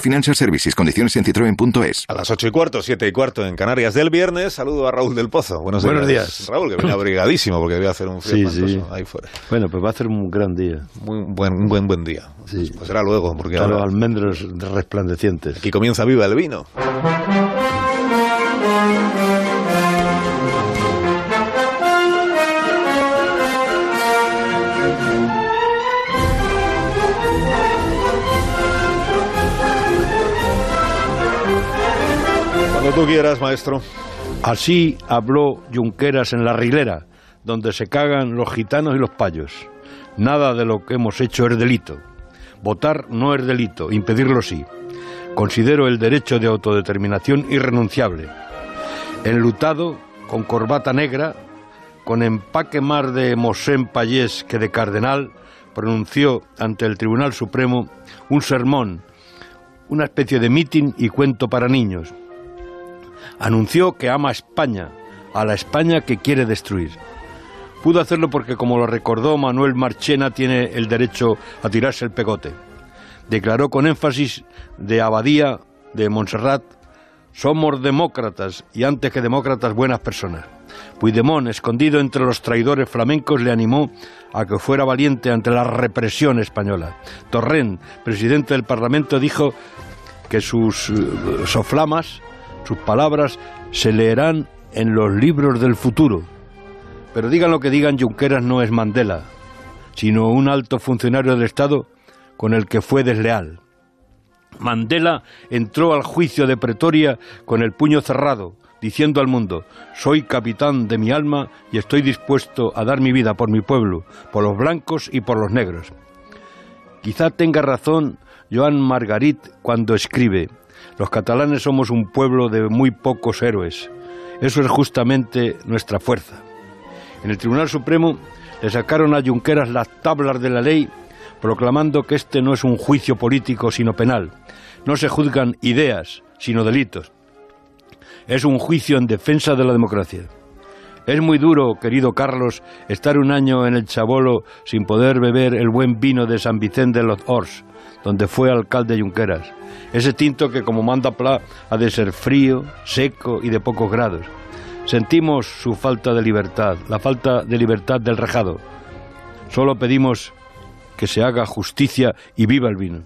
Financial Services, condiciones en citroen.es. A las ocho y cuarto, siete y cuarto en Canarias del viernes, saludo a Raúl del Pozo. Buenos, Buenos días. Raúl, que viene abrigadísimo porque debe hacer un frío Sí, sí. ahí fuera. Bueno, pues va a ser un gran día. Muy buen, un buen, buen día. Sí. Pues será luego, porque Para los almendros resplandecientes. aquí comienza Viva el Vino. Cuando tú quieras, maestro. Así habló Junqueras en la Rilera, donde se cagan los gitanos y los payos. Nada de lo que hemos hecho es delito. Votar no es delito, impedirlo sí. Considero el derecho de autodeterminación irrenunciable. Enlutado, con corbata negra, con empaque más de Mosén Payés que de cardenal, pronunció ante el Tribunal Supremo un sermón, una especie de mitin y cuento para niños. Anunció que ama a España, a la España que quiere destruir. Pudo hacerlo porque, como lo recordó Manuel Marchena, tiene el derecho a tirarse el pegote. Declaró con énfasis de Abadía, de Montserrat, somos demócratas y antes que demócratas buenas personas. Puigdemont, escondido entre los traidores flamencos, le animó a que fuera valiente ante la represión española. Torrent, presidente del Parlamento, dijo que sus eh, soflamas, sus palabras, se leerán en los libros del futuro. Pero digan lo que digan, Junqueras no es Mandela, sino un alto funcionario del Estado con el que fue desleal. Mandela entró al juicio de Pretoria con el puño cerrado, diciendo al mundo, soy capitán de mi alma y estoy dispuesto a dar mi vida por mi pueblo, por los blancos y por los negros. Quizá tenga razón Joan Margarit cuando escribe, los catalanes somos un pueblo de muy pocos héroes. Eso es justamente nuestra fuerza. En el Tribunal Supremo le sacaron a Junqueras las tablas de la ley proclamando que este no es un juicio político sino penal. No se juzgan ideas sino delitos. Es un juicio en defensa de la democracia. Es muy duro, querido Carlos, estar un año en el Chabolo sin poder beber el buen vino de San Vicente de los Ors, donde fue alcalde Junqueras. Ese tinto que, como manda Pla, ha de ser frío, seco y de pocos grados. Sentimos su falta de libertad, la falta de libertad del rejado. Solo pedimos que se haga justicia y viva el vino.